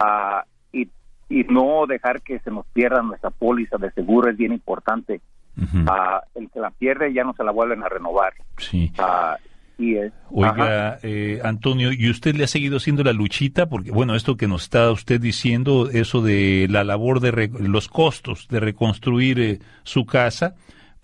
ah, y, y no dejar que se nos pierda nuestra póliza de seguro es bien importante. Ah, el que la pierde ya no se la vuelven a renovar. Sí. Oiga, eh, Antonio, ¿y usted le ha seguido haciendo la luchita? Porque, bueno, esto que nos está usted diciendo, eso de la labor de los costos de reconstruir eh, su casa,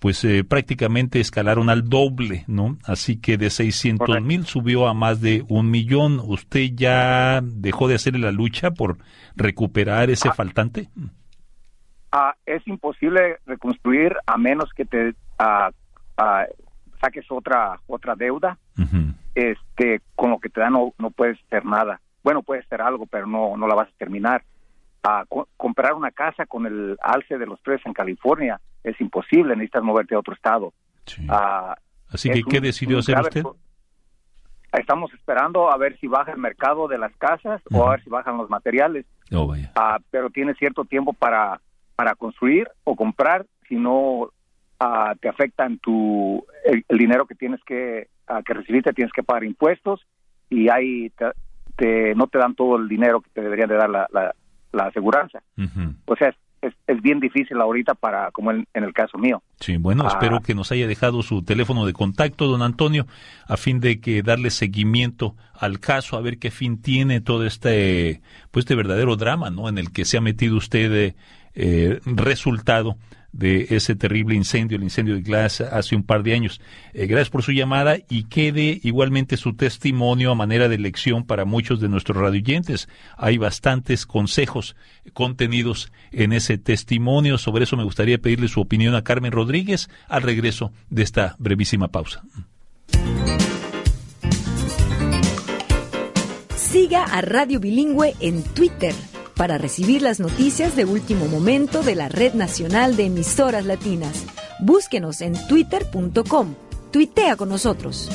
pues eh, prácticamente escalaron al doble, ¿no? Así que de 600 mil subió a más de un millón. ¿Usted ya dejó de hacerle la lucha por recuperar ese ah. faltante? Ah, es imposible reconstruir a menos que te ah, saques otra otra deuda, este con lo que te da no, no puedes hacer nada. Bueno, puedes hacer algo, pero no no la vas a terminar. A comprar una casa con el alce de los precios en California es imposible, necesitas moverte a otro estado. Así que, ¿qué decidió hacer usted? Estamos esperando a ver si baja el mercado de las casas o a ver si bajan los materiales. Oh, pero tiene cierto tiempo para, para construir o comprar, si no te afecta en tu el, dinero que tienes que que recibiste tienes que pagar impuestos y ahí te, no te dan todo el dinero que te deberían de dar la, la, aseguranza. O sea, es, bien difícil ahorita para, como en, el caso mío. Sí, bueno, Ah. espero que nos haya dejado su teléfono de contacto, don Antonio, a fin de que darle seguimiento al caso, a ver qué fin tiene todo este, pues este verdadero drama, ¿no? En el que se ha metido usted eh, eh, resultado de ese terrible incendio, el incendio de Glass hace un par de años. Eh, gracias por su llamada y quede igualmente su testimonio a manera de lección para muchos de nuestros radioyentes. Hay bastantes consejos contenidos en ese testimonio. Sobre eso me gustaría pedirle su opinión a Carmen Rodríguez al regreso de esta brevísima pausa. Siga a Radio Bilingüe en Twitter para recibir las noticias de último momento de la Red Nacional de Emisoras Latinas. Búsquenos en twitter.com. Tuitea con nosotros.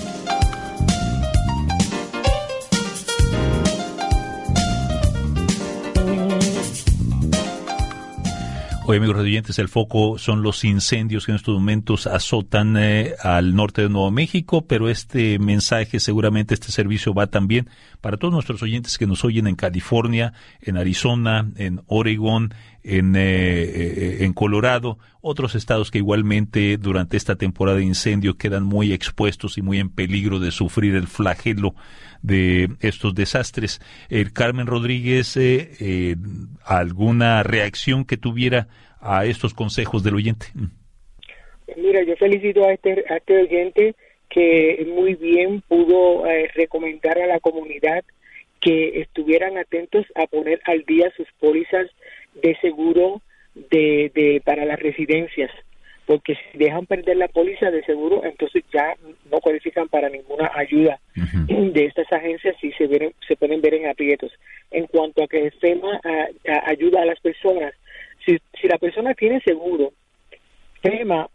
Hoy, amigos radioyentes, el foco son los incendios que en estos momentos azotan eh, al norte de Nuevo México, pero este mensaje, seguramente este servicio va también para todos nuestros oyentes que nos oyen en California, en Arizona, en Oregon, en, eh, eh, en Colorado, otros estados que igualmente durante esta temporada de incendio quedan muy expuestos y muy en peligro de sufrir el flagelo de estos desastres. Eh, Carmen Rodríguez, eh, eh, ¿alguna reacción que tuviera a estos consejos del oyente? Mira, yo felicito a este, a este oyente que muy bien pudo eh, recomendar a la comunidad que estuvieran atentos a poner al día sus pólizas de seguro de, de para las residencias porque si dejan perder la póliza de seguro entonces ya no cualifican para ninguna ayuda de estas agencias y se ven, se pueden ver en aprietos en cuanto a que FEMA a- a- ayuda a las personas si, si la persona tiene seguro FEMA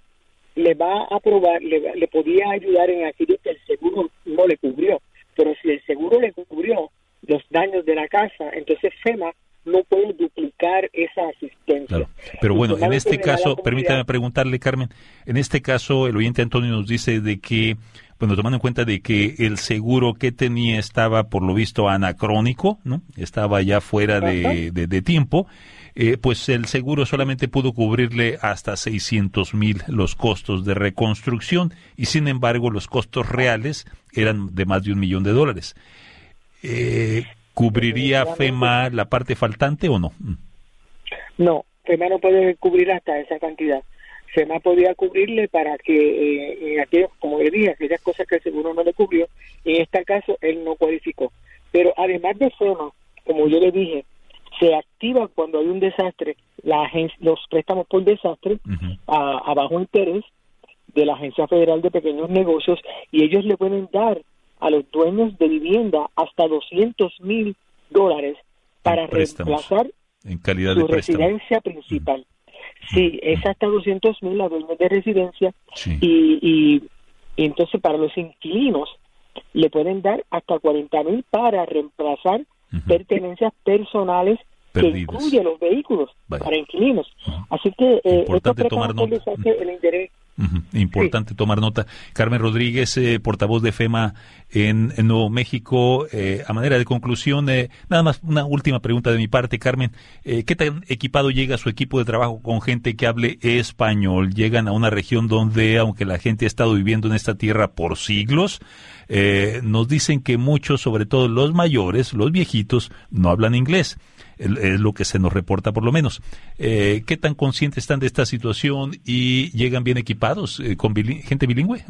le va a aprobar, le, le podía ayudar en aquello que el seguro no le cubrió. Pero si el seguro le cubrió los daños de la casa, entonces FEMA no puede duplicar esa asistencia. Claro. Pero bueno, en este caso, permítame preguntarle, Carmen, en este caso el oyente Antonio nos dice de que, bueno, tomando en cuenta de que el seguro que tenía estaba por lo visto anacrónico, ¿no? Estaba ya fuera de, de- de tiempo, eh, pues el seguro solamente pudo cubrirle hasta 600 mil los costos de reconstrucción y sin embargo los costos reales eran de más de un millón de dólares. Eh, ¿Cubriría FEMA la parte faltante o no? Mm. No, FEMA no puede cubrir hasta esa cantidad. FEMA podía cubrirle para que eh, en aquellos, como le dije, aquellas cosas que el seguro no le cubrió, en este caso él no cualificó. Pero además de FEMA, como yo le dije, se activa cuando hay un desastre la los préstamos por desastre a, a bajo interés de la Agencia Federal de Pequeños Negocios y ellos le pueden dar a los dueños de vivienda hasta 200 mil dólares para reemplazar En calidad su préstamo. residencia principal. Sí, es hasta 200 mil a dueños de residencia Sí. y, y, y entonces para los inquilinos le pueden dar hasta 40 mil para reemplazar pertenencias personales Perdidas. que incluye los vehículos Vaya. para inquilinos. Así que eh, estos tomar nota. el interés Importante tomar nota. Carmen Rodríguez, eh, portavoz de FEMA en, en Nuevo México. eh, a manera de conclusión, eh, nada más una última pregunta de mi parte, Carmen. Eh, ¿Qué tan equipado llega su equipo de trabajo con gente que hable español? Llegan a una región donde, aunque la gente ha estado viviendo en esta tierra por siglos, eh, nos dicen que muchos, sobre todo los mayores, los viejitos, no hablan inglés. Es lo que se nos reporta por lo menos. Eh, ¿Qué tan conscientes están de esta situación y llegan bien equipados eh, con gente bilingüe?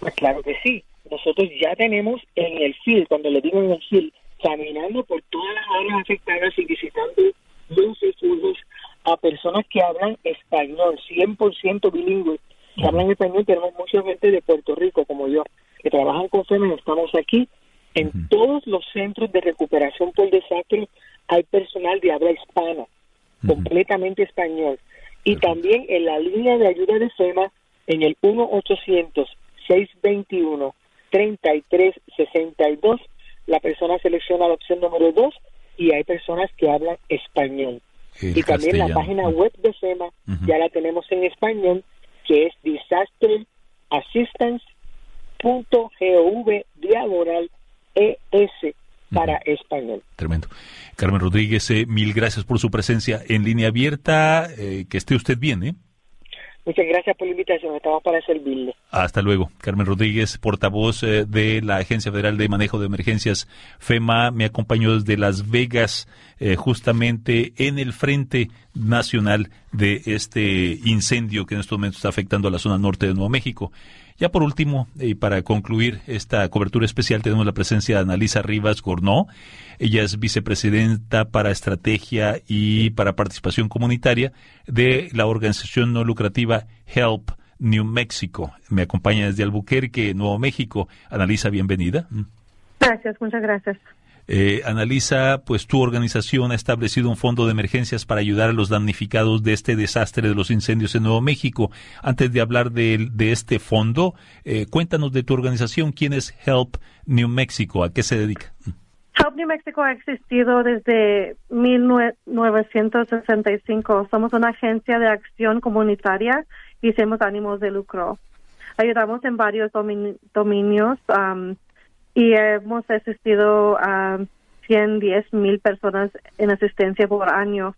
Pues claro que sí. Nosotros ya tenemos en el field, cuando le digo en el field, caminando por todas las áreas afectadas y visitando los refugios a personas que hablan español, 100% bilingüe, que hablan español. Tenemos mucha gente de Puerto Rico, como yo, que trabajan con FEMA. Estamos aquí. En todos los centros de recuperación por desastre hay personal de habla hispana, completamente español. Y también en la línea de ayuda de FEMA, en el 1-800-621-3362, la persona selecciona la opción número 2 y hay personas que hablan español. El y también la página web de FEMA ya la tenemos en español, que es disasterassistance.gov diagonal ES para español. Tremendo. Carmen Rodríguez, eh, mil gracias por su presencia en línea abierta. Eh, que esté usted bien, ¿eh? Muchas gracias por la invitación, estamos para servirle. Hasta luego. Carmen Rodríguez, portavoz eh, de la Agencia Federal de Manejo de Emergencias FEMA, me acompañó desde Las Vegas, eh, justamente en el frente nacional de este incendio que en estos momentos está afectando a la zona norte de Nuevo México. Ya por último, y para concluir esta cobertura especial, tenemos la presencia de Analisa Rivas Gornó. Ella es vicepresidenta para estrategia y para participación comunitaria de la organización no lucrativa Help New Mexico. Me acompaña desde Albuquerque, Nuevo México. Analisa, bienvenida. Gracias, muchas gracias. Eh, analiza, pues tu organización ha establecido un fondo de emergencias para ayudar a los damnificados de este desastre de los incendios en Nuevo México. Antes de hablar de, este fondo, eh, cuéntanos de tu organización. ¿Quién es Help New Mexico? ¿A qué se dedica? Help New Mexico ha existido desde 1965. Somos una agencia de acción comunitaria y hacemos ánimos de lucro. Ayudamos en varios dominios. Um, y hemos asistido a 110 mil personas en asistencia por año.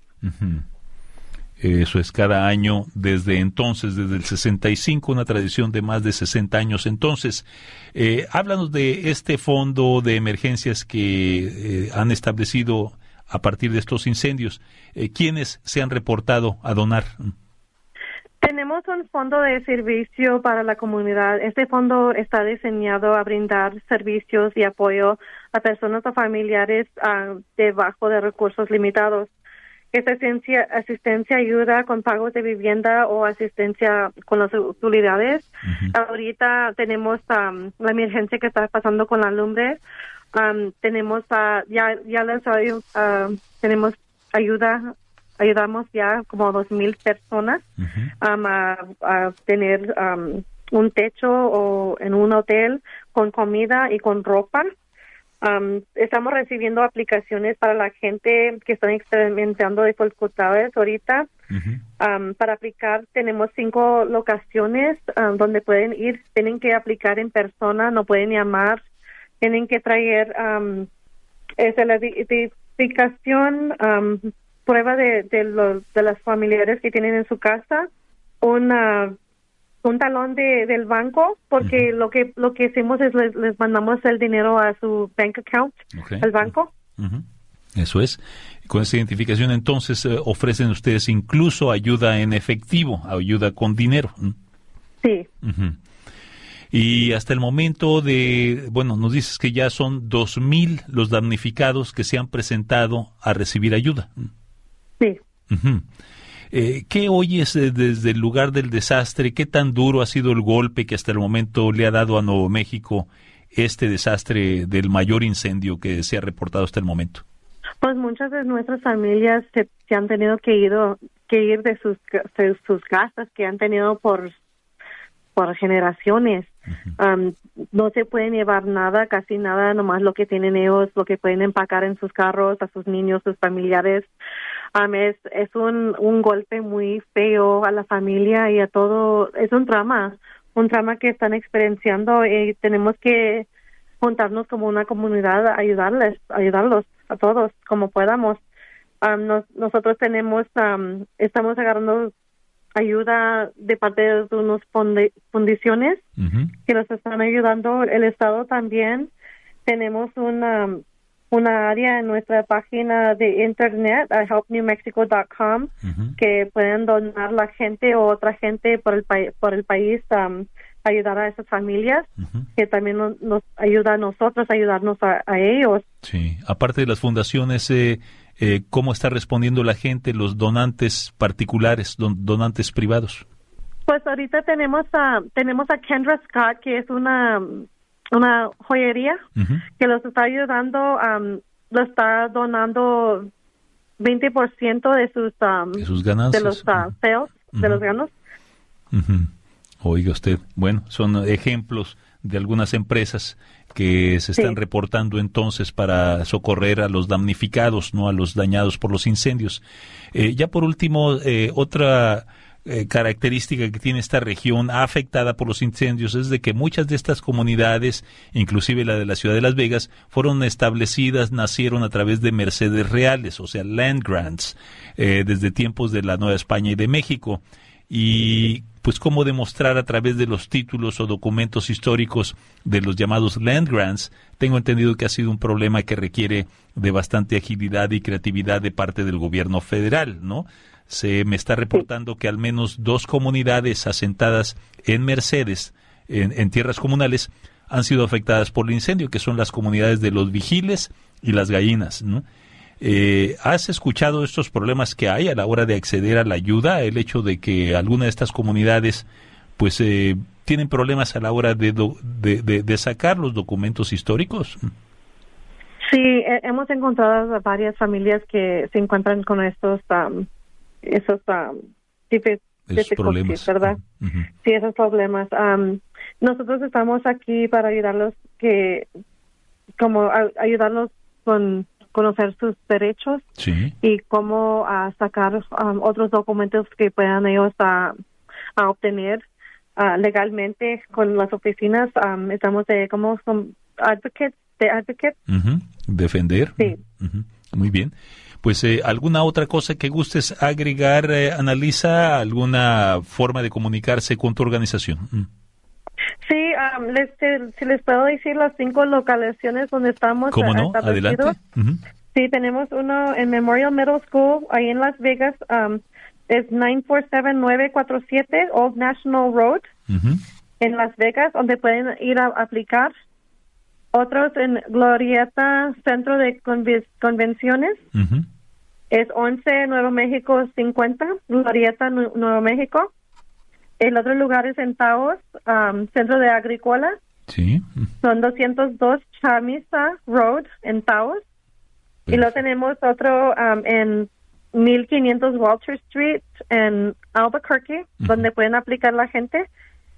Eso es cada año desde entonces, desde el 65, una tradición de más de 60 años. Entonces, eh, háblanos de este fondo de emergencias que eh, han establecido a partir de estos incendios. Eh, ¿Quiénes se han reportado a donar? Tenemos un fondo de servicio para la comunidad. Este fondo está diseñado a brindar servicios y apoyo a personas o familiares uh, debajo de recursos limitados. Esta asistencia, asistencia ayuda con pagos de vivienda o asistencia con las utilidades. Ahorita tenemos la emergencia que está pasando con la lumbre. tenemos ya ya les tenemos ayuda ayudamos ya como dos mil personas a, tener un techo o en un hotel con comida y con ropa. estamos recibiendo aplicaciones para la gente que están experimentando dificultades ahorita. para aplicar tenemos cinco locaciones donde pueden ir, tienen que aplicar en persona, no pueden llamar, tienen que traer esa la identificación prueba de, de, los, de las familiares que tienen en su casa, una un talón de, del banco porque lo que lo que hacemos es les, mandamos el dinero a su bank account al banco. Eso es. Con esa identificación entonces eh, ofrecen ustedes incluso ayuda en efectivo ayuda con dinero sí. Y hasta el momento de, bueno, nos dices que ya son dos mil los damnificados que se han presentado a recibir ayuda. Sí. Eh, ¿Qué oyes desde el lugar del desastre? ¿Qué tan duro ha sido el golpe que hasta el momento le ha dado a Nuevo México este desastre del mayor incendio que se ha reportado hasta el momento? Pues muchas de nuestras familias se, han tenido que, ido, que ir de sus, de sus casas que han tenido por, por generaciones. no se pueden llevar nada, casi nada, nomás lo que tienen ellos, lo que pueden empacar en sus carros, a sus niños, sus familiares es, es un, un golpe muy feo a la familia y a todo, es un drama, un drama que están experienciando y tenemos que juntarnos como una comunidad a ayudarles, ayudarlos a todos como podamos. nosotros tenemos, estamos agarrando ayuda de parte de unas fundiciones que nos están ayudando. El Estado también tenemos una una área en nuestra página de internet, a helpnewmexico.com, que pueden donar la gente o otra gente por el, por el país um, ayudar a esas familias, que también nos, ayuda a nosotros a ayudarnos a, ellos. Sí, aparte de las fundaciones, eh, eh, ¿cómo está respondiendo la gente, los donantes particulares, donantes privados? Pues ahorita tenemos a, tenemos a Kendra Scott, que es una una joyería que los está ayudando, lo está donando 20% de sus, de sus ganancias. De los uh, sales, de los ganos. Oiga usted, bueno, son ejemplos de algunas empresas que se están reportando entonces para socorrer a los damnificados, no a los dañados por los incendios. Eh, ya por último, eh, otra eh, característica que tiene esta región afectada por los incendios es de que muchas de estas comunidades, inclusive la de la ciudad de Las Vegas, fueron establecidas, nacieron a través de mercedes reales, o sea, land grants, eh, desde tiempos de la Nueva España y de México. Y pues cómo demostrar a través de los títulos o documentos históricos de los llamados land grants, tengo entendido que ha sido un problema que requiere de bastante agilidad y creatividad de parte del gobierno federal, ¿no? Se me está reportando que al menos dos comunidades asentadas en Mercedes, en, tierras comunales, han sido afectadas por el incendio, que son las comunidades de los vigiles y las gallinas. Eh, ¿Has escuchado estos problemas que hay a la hora de acceder a la ayuda? El hecho de que alguna de estas comunidades pues eh, tienen problemas a la hora de, de, sacar los documentos históricos. Sí, hemos encontrado varias familias que se encuentran con estos esos um, problemas, ¿verdad? Sí, esos problemas. Um, nosotros estamos aquí para ayudarlos que como ayudarlos con conocer sus derechos y cómo uh, sacar um, otros documentos que puedan ellos uh, a obtener uh, legalmente con las oficinas. Um, estamos de como son advocates, de advocate. Defender. Sí. Muy bien. Pues eh, alguna otra cosa que gustes agregar, eh, Analisa, alguna forma de comunicarse con tu organización. Mm. Sí, les, si les puedo decir las cinco localizaciones donde estamos. ¿Cómo no? Adelante. Sí, tenemos uno en Memorial Middle School, ahí en Las Vegas. es 947 Old National Road, en Las Vegas, donde pueden ir a aplicar. Otros en Glorieta Centro de Convenciones. Es 11 Nuevo México 50, Glorieta Nuevo México. El otro lugar es en Taos, Centro de Agrícola. Sí. Son 202 Chamisa Road en Taos. Y luego tenemos otro en 1500 Walter Street en Albuquerque, donde pueden aplicar la gente.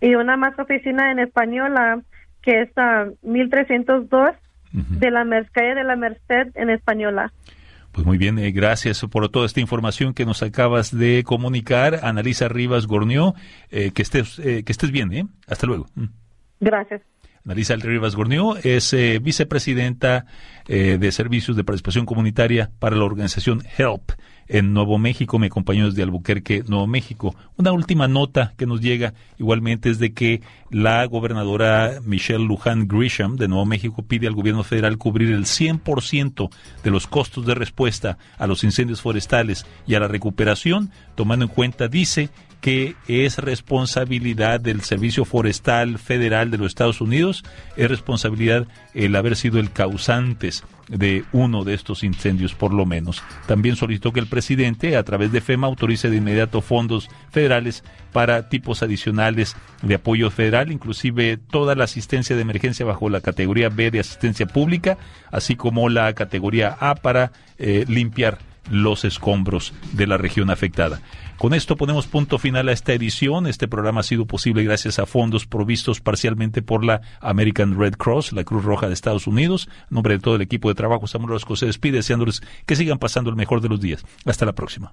Y una más oficina en española que es a 1302 de la calle de la Merced en española. Pues muy bien, eh, gracias por toda esta información que nos acabas de comunicar. Analisa Rivas Gornió, eh, que, estés, eh, que estés bien, ¿eh? Hasta luego. Mm. Gracias. Analisa Rivas Gornió es vicepresidenta de Servicios de Participación Comunitaria para la organización HELP en Nuevo México. Me acompañó desde Albuquerque, Nuevo México. Una última nota que nos llega igualmente es de que la gobernadora Michelle Luján Grisham de Nuevo México pide al gobierno federal cubrir el 100% de los costos de respuesta a los incendios forestales y a la recuperación, tomando en cuenta, dice, que es responsabilidad del Servicio Forestal Federal de los Estados Unidos, es responsabilidad el haber sido el causantes de uno de estos incendios, por lo menos. También solicitó que el presidente, a través de FEMA, autorice de inmediato fondos federales para tipos adicionales de apoyo federal, inclusive toda la asistencia de emergencia bajo la categoría B de asistencia pública, así como la categoría A para eh, limpiar los escombros de la región afectada. Con esto ponemos punto final a esta edición. Este programa ha sido posible gracias a fondos provistos parcialmente por la American Red Cross, la Cruz Roja de Estados Unidos. En nombre de todo el equipo de trabajo, Samuel Rosco se despide deseándoles que sigan pasando el mejor de los días. Hasta la próxima.